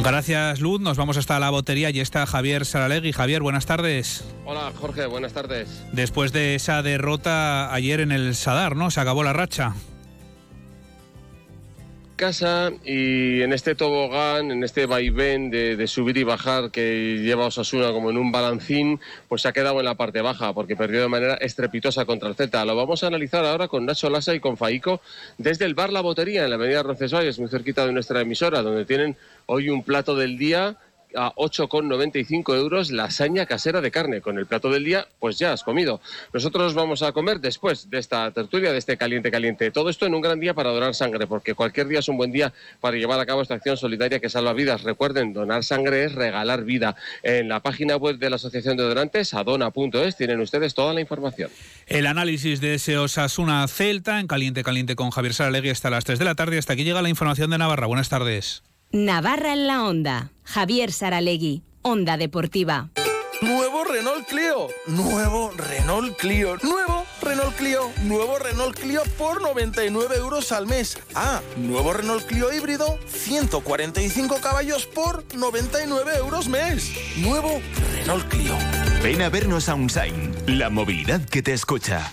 Gracias, Luz. Nos vamos hasta la botería y está Javier Saralegui. Javier, buenas tardes. Hola, Jorge, buenas tardes. Después de esa derrota ayer en el Sadar, ¿no? Se acabó la racha casa y en este tobogán, en este vaivén de, subir y bajar que lleva Osasuna como en un balancín, pues se ha quedado en la parte baja porque perdió de manera estrepitosa contra el Z. Lo vamos a analizar ahora con Nacho Lasa y con Faico desde el bar La Botería en la avenida Roncesvalles, muy cerquita de nuestra emisora, donde tienen hoy un plato del día a 8,95 euros lasaña casera de carne. Con el plato del día, pues ya has comido. Nosotros vamos a comer después de esta tertulia, de este caliente caliente. Todo esto en un gran día para donar sangre, porque cualquier día es un buen día para llevar a cabo esta acción solidaria que salva vidas. Recuerden, donar sangre es regalar vida. En la página web de la Asociación de Donantes, adona.es, tienen ustedes toda la información. El análisis de ese Osasuna Celta en Caliente Caliente con Javier Saralegui hasta las 3 de la tarde. Hasta aquí llega la información de Navarra. Buenas tardes. Navarra en la Onda. Javier Saralegui. Onda Deportiva. Nuevo Renault Clio. Nuevo Renault Clio. Nuevo Renault Clio. Nuevo Renault Clio por 99 euros al mes. Ah, nuevo Renault Clio híbrido. 145 caballos por 99 euros mes. Nuevo Renault Clio. Ven a vernos a Unsign. La movilidad que te escucha.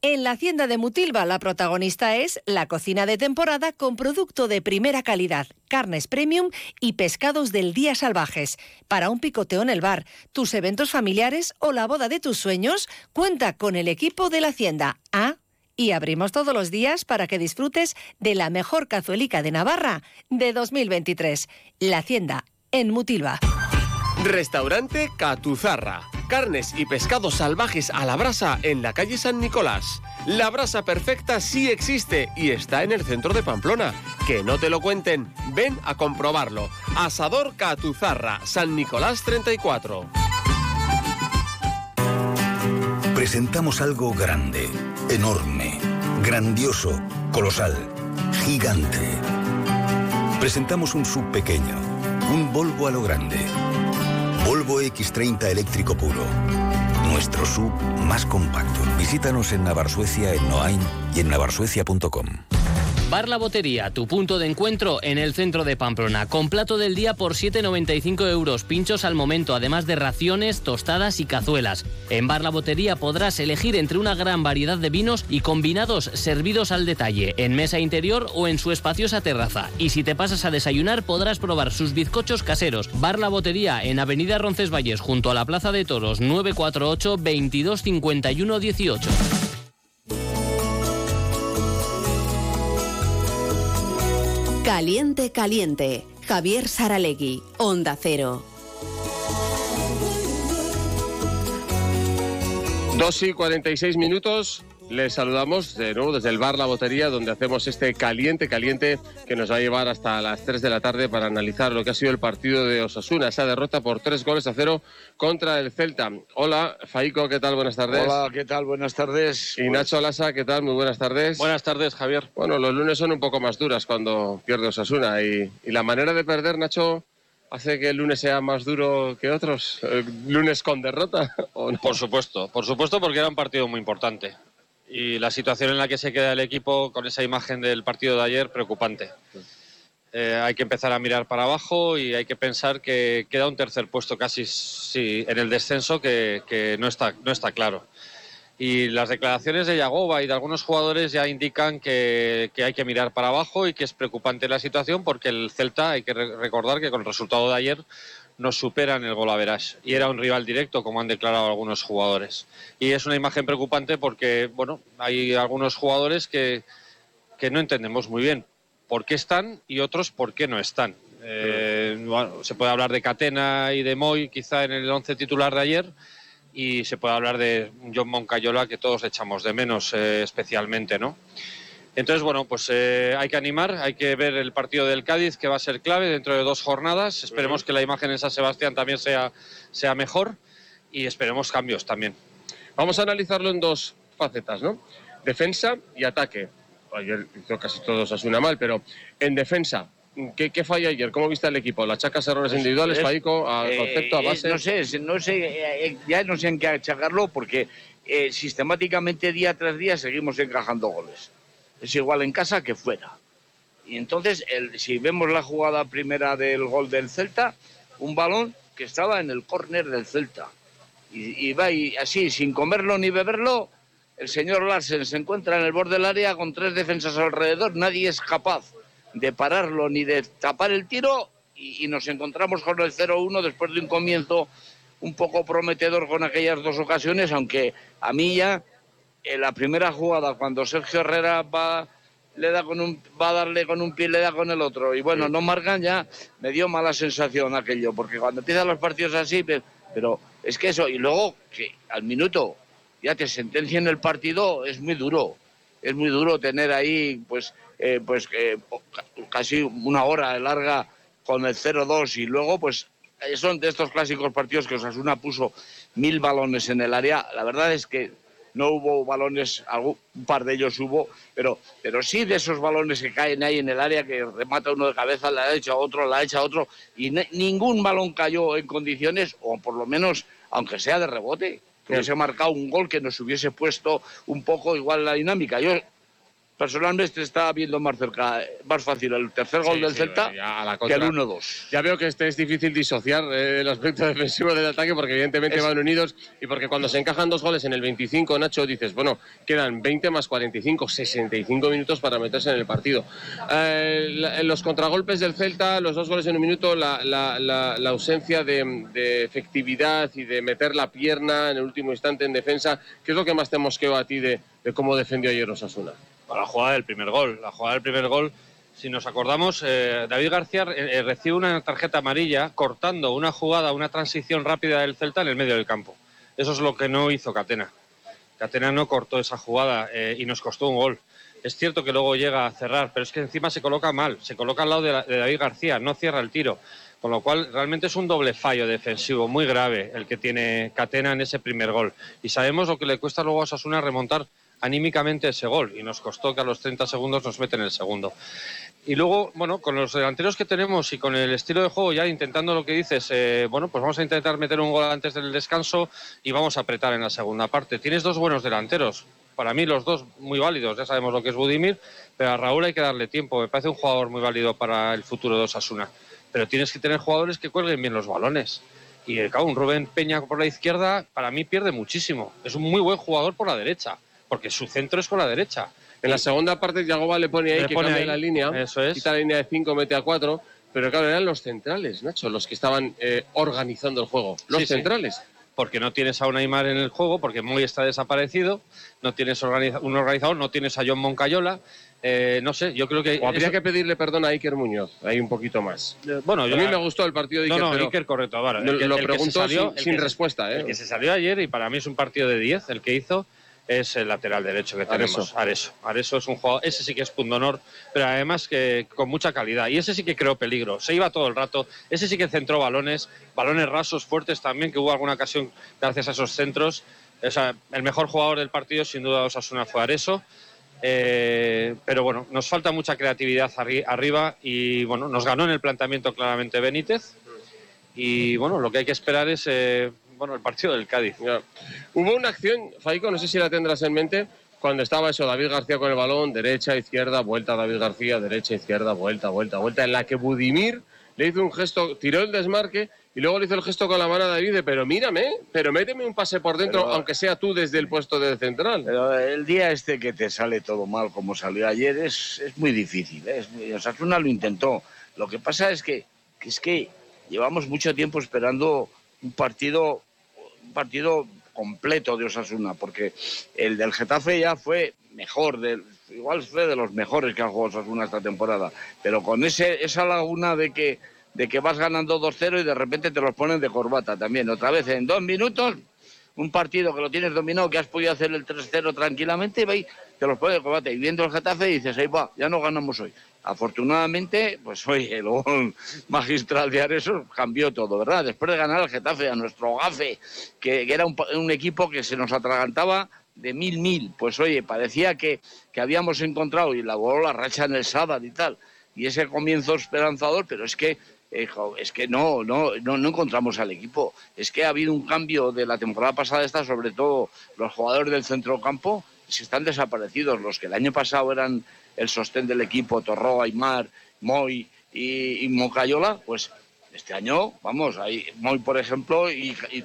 En la hacienda de Mutilva la protagonista es la cocina de temporada con producto de primera calidad, carnes premium y pescados del día salvajes. Para un picoteo en el bar, tus eventos familiares o la boda de tus sueños, cuenta con el equipo de la hacienda. Ah, y abrimos todos los días para que disfrutes de la mejor cazuelica de Navarra de 2023. La hacienda en Mutilva. Restaurante Catuzarra. Carnes y pescados salvajes a la brasa en la calle San Nicolás. La brasa perfecta sí existe y está en el centro de Pamplona. Que no te lo cuenten, ven a comprobarlo. Asador Catuzarra, San Nicolás 34. Presentamos algo grande, enorme, grandioso, colosal, gigante. Presentamos un sub pequeño, un Volvo a lo grande Volvo X30 eléctrico puro. Nuestro sub más compacto. Visítanos en Navarsuecia, en Noain y en navarsuecia.com. Bar La Botería, tu punto de encuentro en el centro de Pamplona, con plato del día por 7,95 euros, pinchos al momento, además de raciones, tostadas y cazuelas. En Bar La Botería podrás elegir entre una gran variedad de vinos y combinados servidos al detalle, en mesa interior o en su espaciosa terraza. Y si te pasas a desayunar podrás probar sus bizcochos caseros. Bar La Botería en Avenida Roncesvalles, junto a la Plaza de Toros, 948 22 51 18. Caliente, caliente. Javier Saralegui, Onda Cero. Dos y 46 minutos. Les saludamos de nuevo desde el bar La Botería, donde hacemos este caliente, caliente que nos va a llevar hasta las 3 de la tarde para analizar lo que ha sido el partido de Osasuna, esa derrota por tres goles a cero contra el Celta. Hola, Faico, ¿qué tal? Buenas tardes. Hola, ¿qué tal? Buenas tardes. Y pues Nacho Lasa, ¿qué tal? Muy buenas tardes. Buenas tardes, Javier. Bueno, los lunes son un poco más duras cuando pierde Osasuna y, y la manera de perder, Nacho, hace que el lunes sea más duro que otros? ¿Lunes con derrota? ¿o no? Por supuesto, por supuesto porque era un partido muy importante y la situación en la que se queda el equipo con esa imagen del partido de ayer preocupante. Eh, hay que empezar a mirar para abajo y hay que pensar que queda un tercer puesto casi sí, en el descenso que, no, está, no está claro. Y las declaraciones de Yagoba y de algunos jugadores ya indican que, que, hay que mirar para abajo y que es preocupante la situación porque el Celta, hay que recordar que con el resultado de ayer nos superan el gol y era un rival directo como han declarado algunos jugadores y es una imagen preocupante porque bueno hay algunos jugadores que que no entendemos muy bien por qué están y otros por qué no están. Eh, se puede hablar de Catena y de Moy quizá en el once titular de ayer y se puede hablar de John Moncayola que todos echamos de menos eh, especialmente, ¿no? Entonces, bueno, pues eh, hay que animar, hay que ver el partido del Cádiz, que va a ser clave dentro de dos jornadas. Esperemos que la imagen en San Sebastián también sea, sea mejor y esperemos cambios también. Vamos a analizarlo en dos facetas, ¿no? Defensa y ataque. Ayer hizo casi todos Asuna mal, pero en defensa, ¿Qué, ¿Qué, falla ayer? ¿Cómo viste el equipo? ¿La achacas errores Pues, individuales, Faico, al eh, concepto, a eh, base? No sé, no sé, eh, ya no sé en qué achacarlo porque eh, sistemáticamente día tras día seguimos encajando goles. Es igual en casa que fuera. Y entonces, si vemos la jugada primera del gol del Celta, un balón que estaba en el córner del Celta. Y, va y así, sin comerlo ni beberlo, el señor Larsen se encuentra en el borde del área con tres defensas alrededor. Nadie es capaz de pararlo ni de tapar el tiro y nos encontramos con el 0-1 después de un comienzo un poco prometedor con aquellas dos ocasiones, aunque a mí ya en la primera jugada cuando Sergio Herrera va le da con un va a darle con un pie le da con el otro. Y bueno no marcan ya me dio mala sensación aquello porque cuando empiezan los partidos así pe- pero es que eso y luego que al minuto ya te sentencien el partido es muy duro. Es muy duro tener ahí pues eh, pues eh, ca- casi una hora larga con el 0-2 y luego pues eh, son de estos clásicos partidos que Osasuna puso mil balones en el área. La verdad es que no hubo balones, algún, un par de ellos hubo, pero, pero sí de esos balones que caen ahí en el área, que remata uno de cabeza, la ha hecho a otro, la ha hecho a otro, y ne- ningún balón cayó en condiciones, o por lo menos, aunque sea de rebote, que hubiese marcado un gol que nos hubiese puesto un poco igual la dinámica. Yo personalmente estaba viendo más cerca, más fácil el tercer gol Sí, del sí, Celta que el contra. 1-2. Ya veo que este es difícil disociar eh, el aspecto defensivo del ataque porque evidentemente Es- van unidos y porque cuando se encajan dos goles en el 25, Nacho, dices, bueno, quedan 20 más 45, 65 minutos para meterse en el partido. Eh, la- los contragolpes del Celta, los dos goles en un minuto, la, la- la- la ausencia de, de efectividad y de meter la pierna en el último instante en defensa, ¿qué es lo que más te mosqueó a ti de, de cómo defendió ayer Osasuna? La jugada del primer gol. La jugada del primer gol, si nos acordamos, eh, David García eh, eh, recibe una tarjeta amarilla cortando una jugada, una transición rápida del Celta en el medio del campo. Eso es lo que no hizo Catena. Catena no cortó esa jugada y nos costó un gol. Es cierto que luego llega a cerrar, pero es que encima se coloca mal, se coloca al lado de, la- de David García, no cierra el tiro. Con lo cual, realmente es un doble fallo defensivo muy grave el que tiene Catena en ese primer gol. Y sabemos lo que le cuesta luego a Osasuna remontar anímicamente ese gol. Y nos costó que a los 30 segundos nos meten el segundo. Y luego, bueno, con los delanteros que tenemos y con el estilo de juego, ya intentando lo que dices, eh, bueno, pues vamos a intentar meter un gol antes del descanso y vamos a apretar en la segunda parte. Tienes dos buenos delanteros. Para mí los dos muy válidos, ya sabemos lo que es Budimir, pero a Raúl hay que darle tiempo. Me parece un jugador muy válido para el futuro de Osasuna. Pero tienes que tener jugadores que cuelguen bien los balones. Y eh, claro, un Rubén Peña por la izquierda, para mí pierde muchísimo. Es un muy buen jugador por la derecha, porque su centro es con la derecha. En la segunda parte, Yagoba le pone ahí Le que pone cambia ahí. la línea. Eso es. Quita la línea de 5, mete a 4. Pero claro, eran los centrales, Nacho, los que estaban eh, organizando el juego. Los Sí, sí. centrales. Porque no tienes a un Neymar en el juego, porque Moy está desaparecido, no tienes organiza- un organizador, no tienes a John Moncayola. eh, no sé, yo creo que. O habría eso- que pedirle perdón a Iker Muñoz, ahí un poquito más. Eh, Bueno, a yo- mí me gustó el partido de No, Iker, no, pero Iker correcto. ahora, lo- el el salió- sin, que respuesta. ¿eh? El que se salió ayer y para mí es un partido de 10, el que hizo es el lateral derecho que tenemos. Areso. Areso. Es un jugador, ese sí que es pundonor, pero además que con mucha calidad. Y ese sí que creó peligro. Se iba todo el rato. Ese sí que centró balones, balones rasos, fuertes también, que hubo alguna ocasión gracias a esos centros. O sea, el mejor jugador del partido, sin duda, Osasuna fue Areso. Eh, pero bueno, nos falta mucha creatividad arri- arriba y bueno, nos ganó en el planteamiento claramente Benítez. Y bueno, lo que hay que esperar es eh, bueno, el partido del Cádiz. Hubo una acción, Faico, no sé si la tendrás en mente, cuando estaba eso, David García con el balón, derecha, izquierda, vuelta, David García, derecha, izquierda, vuelta, vuelta, vuelta, en la que Budimir le hizo un gesto, tiró el desmarque y luego le hizo el gesto con la mano a David de, pero mírame, pero méteme un pase por dentro, Pero- aunque sea tú desde el puesto de central. Pero el día este que te sale todo mal como salió ayer es, es muy difícil. ¿eh? Es muy- Osasuna lo intentó. Lo que pasa es que, que es que llevamos mucho tiempo esperando un partido, partido completo de Osasuna, porque el del Getafe ya fue mejor, igual fue de los mejores que ha jugado Osasuna esta temporada. Pero con ese, esa laguna de que, de que vas ganando 2-0 y de repente te los ponen de corbata también. Otra vez en dos minutos, un partido que lo tienes dominado, que has podido hacer el 3-0 tranquilamente, y va te los pones de corbata. Y viendo el Getafe dices, ahí va, ya no ganamos hoy. Afortunadamente, pues hoy el magistral de Areso cambió todo, ¿verdad? Después de ganar al Getafe, a nuestro Gafe, que, que era un, equipo que se nos atragantaba de mil mil. Pues oye, parecía que, que habíamos encontrado y la voló la racha en el sábado y tal. Y ese comienzo esperanzador, pero es que eh, es que no, no, no, encontramos al equipo. Es que ha habido un cambio de la temporada pasada esta, sobre todo los jugadores del centrocampo, se están desaparecidos. Los que el año pasado eran el sostén del equipo, Torró, Aymar, Moy y, y Mocayola, pues este año, vamos, ahí Moy, por ejemplo, y, y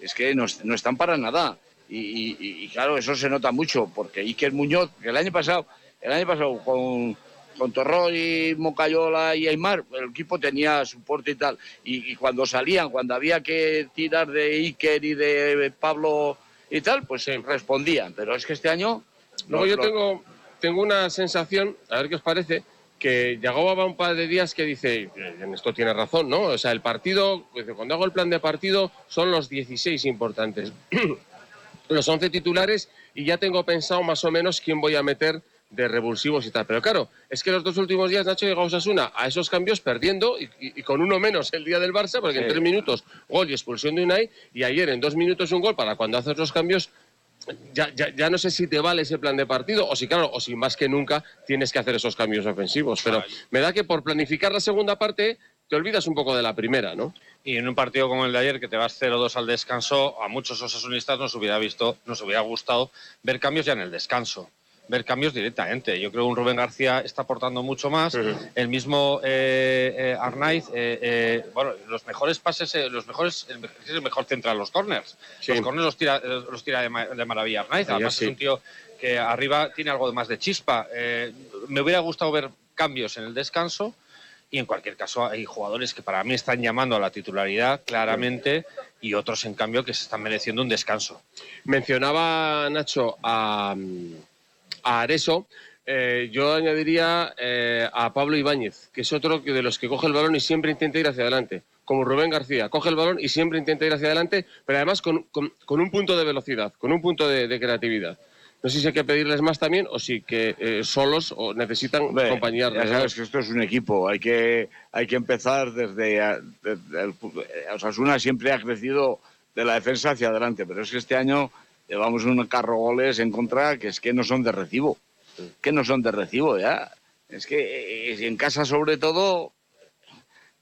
es que no, no están para nada. Y, claro, eso se nota mucho, porque Iker Muñoz, que el año pasado, el año pasado con, con Torró y Mocayola y Aymar, el equipo tenía soporte y tal. Y, y, cuando salían, cuando había que tirar de Iker y de Pablo y tal, pues sí. respondían. Pero es que este año. Luego yo tengo, tengo una sensación, a ver qué os parece, que Yagoba va un par de días que dice, en esto tiene razón, ¿no? O sea, el partido, cuando hago el plan de partido, son los 16 importantes. los 11 titulares y ya tengo pensado más o menos quién voy a meter de revulsivos y tal. Pero claro, es que los dos últimos días Nacho llegó a Osasuna a esos cambios perdiendo y, y, y, con uno menos el día del Barça, porque sí. en tres minutos gol y expulsión de Unai, y ayer en dos minutos un gol para cuando haces los cambios. Ya, ya, ya, no sé si te vale ese plan de partido o si, claro, o si más que nunca tienes que hacer esos cambios ofensivos. Pero me da que por planificar la segunda parte te olvidas un poco de la primera, ¿no? Y en un partido como el de ayer, que te vas 0-2 al descanso, a muchos osasunistas nos hubiera visto, nos hubiera gustado ver cambios ya en el descanso ver cambios directamente. Yo creo que un Rubén García está aportando mucho más. Uh -huh. El mismo eh, eh, Arnaiz, eh, bueno, los mejores pases, los mejores, el, es el mejor central, los corners. Sí. Los corners los tira, los tira de, de maravilla Arnaiz. Además sí. es un tío que arriba tiene algo más de chispa. me hubiera gustado ver cambios en el descanso. Y en cualquier caso hay jugadores que para mí están llamando a la titularidad claramente y otros en cambio que se están mereciendo un descanso. Mencionaba Nacho a, a Areso, eh, yo añadiría eh, a Pablo Ibáñez, que es otro de los que coge el balón y siempre intenta ir hacia adelante. Como Rubén García, coge el balón y siempre intenta ir hacia adelante, pero además con, con, con un punto de velocidad, con un punto de, de, creatividad. No sé si hay que pedirles más también o si que eh, solos o necesitan Bé, compañía. Ya sabes que esto es un equipo, hay que, hay que empezar desde, desde el, Osasuna siempre ha crecido de la defensa hacia adelante, pero es que este año llevamos un carro goles en contra que es que no son de recibo. Que no son de recibo, ya. Es que eh, en casa, sobre todo,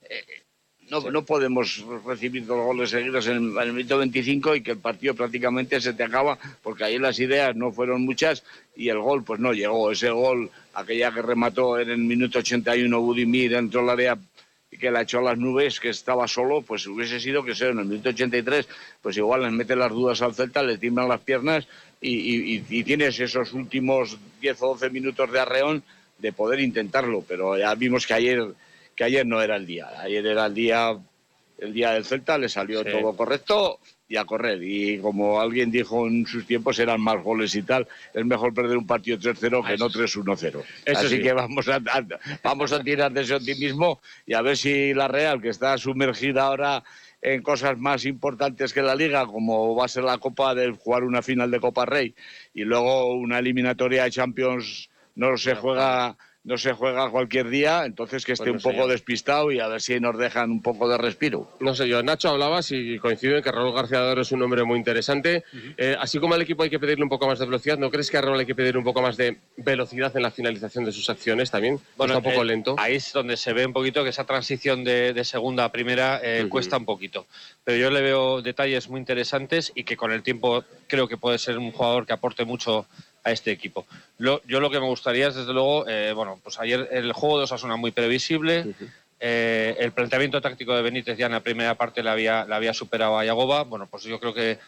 eh, no, no, podemos recibir dos goles seguidos en, el minuto 25 y que el partido prácticamente se te acaba, porque ahí las ideas no fueron muchas y el gol pues no llegó. Ese gol, aquella que remató en el minuto 81 Budimir dentro del área que la echó a las nubes, que estaba solo, pues hubiese sido que sea en el minuto 83, pues igual les mete las dudas al Celta, le timbran las piernas y, y, y, tienes esos últimos 10 o 12 minutos de arreón de poder intentarlo, pero ya vimos que ayer, que ayer no era el día, ayer era el día, el día del Celta, le salió sí. todo correcto y a correr. Y como alguien dijo en sus tiempos, eran más goles y tal. Es mejor perder un partido 3-0 que no 3-1-0. Así sí. que vamos a, a, vamos a tirar de ese optimismo y a ver si la Real, que está sumergida ahora en cosas más importantes que la Liga, como va a ser la Copa del jugar una final de Copa Rey y luego una eliminatoria de Champions, no se juega no se juega cualquier día, entonces que esté pues no un poco despistado y a ver si nos dejan un poco de respiro. No sé yo, Nacho hablaba y coincido en que Raúl García Doro es un hombre muy interesante. Uh -huh. eh, así como al equipo hay que pedirle un poco más de velocidad, ¿no crees que a Raúl hay que pedir un poco más de velocidad en la finalización de sus acciones también? Bueno, Está un poco eh, lento. Ahí es donde se ve un poquito que esa transición de, de segunda a primera eh, uh -huh. cuesta un poquito. Pero yo le veo detalles muy interesantes y que con el tiempo creo que puede ser un jugador que aporte mucho a este equipo. Lo, yo lo que me gustaría es, desde luego, eh, bueno, pues ayer el juego de Osasuna muy previsible. Uh -huh. eh, el planteamiento táctico de Benítez ya en la primera parte la había, la había superado a Yagoba. Bueno, pues yo creo que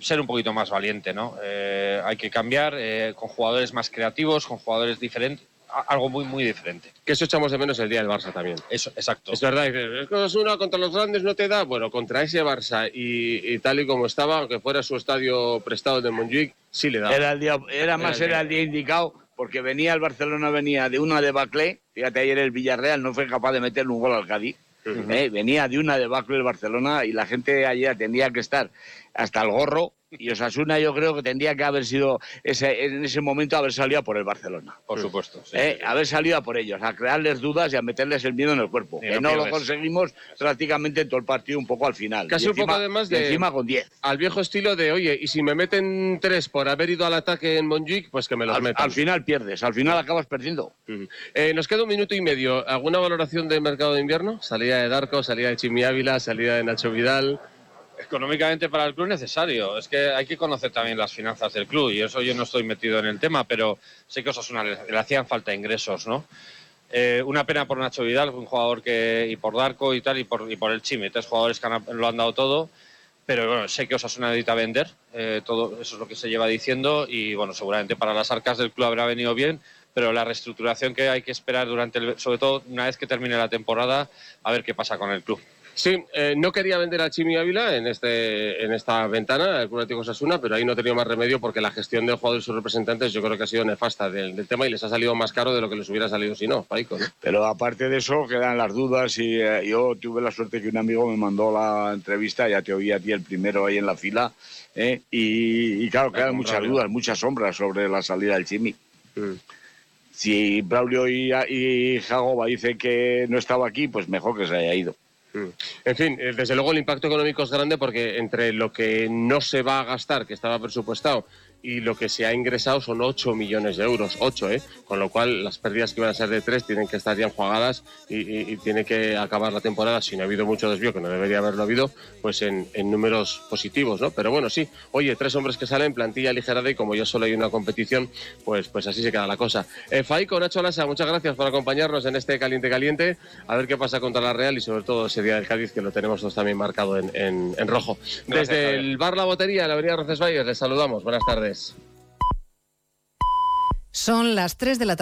ser un poquito más valiente, ¿no? Eh, hay que cambiar eh, con jugadores más creativos, con jugadores diferentes, algo muy, muy diferente. Que eso echamos de menos el día del Barça también. Eso, exacto. Es verdad, es que una contra los grandes no te da. Bueno, contra ese Barça y, y tal y como estaba, aunque fuera su estadio prestado de Montjuic, sí le da. Era, el día, era más, era el día indicado porque venía el Barcelona, venía de una debacle, fíjate ayer el Villarreal no fue capaz de meterle un gol al Cádiz, ¿eh? venía de una debacle el Barcelona y la gente ayer tendría que estar hasta el gorro y Osasuna yo creo que tendría que haber sido ese, en ese momento haber salido a por el Barcelona. Por supuesto. sí, ¿eh? sí. Haber salido a por ellos, a crearles dudas y a meterles el miedo en el cuerpo. Y que no no lo conseguimos prácticamente en todo el partido un poco al final. Casi Y un poco además de... encima con 10. Al viejo estilo de, oye, y si me meten tres por haber ido al ataque en Montjuic, pues que me los Al, metan. al final pierdes, al final acabas perdiendo. Eh, nos queda un minuto y medio. ¿Alguna valoración del mercado de invierno? Salida de Darko, salida de Chimi Ávila, salida de Nacho Vidal. Económicamente para el club es necesario. Es que hay que conocer también las finanzas del club y eso yo no estoy metido en el tema, pero sé que Osasuna le, hacían falta ingresos, ¿no? Eh, una pena por Nacho Vidal, un jugador que y por Darko y tal y por, y por el Chimi, tres jugadores que han- lo han dado todo. Pero bueno, sé que Osasuna necesita vender, eh, todo eso es lo que se lleva diciendo y bueno, seguramente para las arcas del club habrá venido bien, pero la reestructuración que hay que esperar durante, el, sobre todo una vez que termine la temporada, a ver qué pasa con el club. Sí, eh, no quería vender a Chimi Ávila en, este, en esta ventana, el Club Atlético Osasuna, pero ahí no ha tenido más remedio porque la gestión del jugador y sus representantes yo creo que ha sido nefasta del, del tema y les ha salido más caro de lo que les hubiera salido si no, Paico. ¿no? Pero aparte de eso, quedan las dudas y eh, yo tuve la suerte que un amigo me mandó la entrevista, ya te oí a ti el primero ahí en la fila, ¿eh? y, y claro, quedan muchas dudas, muchas sombras sobre la salida del Chimi. Mm. Si Braulio y, y Jagoba dicen que no estaba aquí, pues mejor que se haya ido. Mm. En fin, eh, desde luego el impacto económico es grande porque entre lo que no se va a gastar, que estaba presupuestado, y lo que se ha ingresado son 8 millones de euros, 8, ¿eh? Con lo cual las pérdidas que iban a ser de 3 tienen que estar ya enjuagadas y, y- y tiene que acabar la temporada, si no ha habido mucho desvío, que no debería haberlo habido, pues en, en números positivos, ¿no? Pero bueno, sí, oye, tres hombres que salen, plantilla ligerada y como ya solo hay una competición, pues, pues así se queda la cosa. Eh, Faico, Nacho Lasa, muchas gracias por acompañarnos en este Caliente Caliente, a ver qué pasa contra la Real y sobre todo ese día del Cádiz que lo tenemos todos también marcado en, en- en rojo. Desde el bar La Botería, en la avenida Roncesvalles, les saludamos. Son las 3 de la tarde.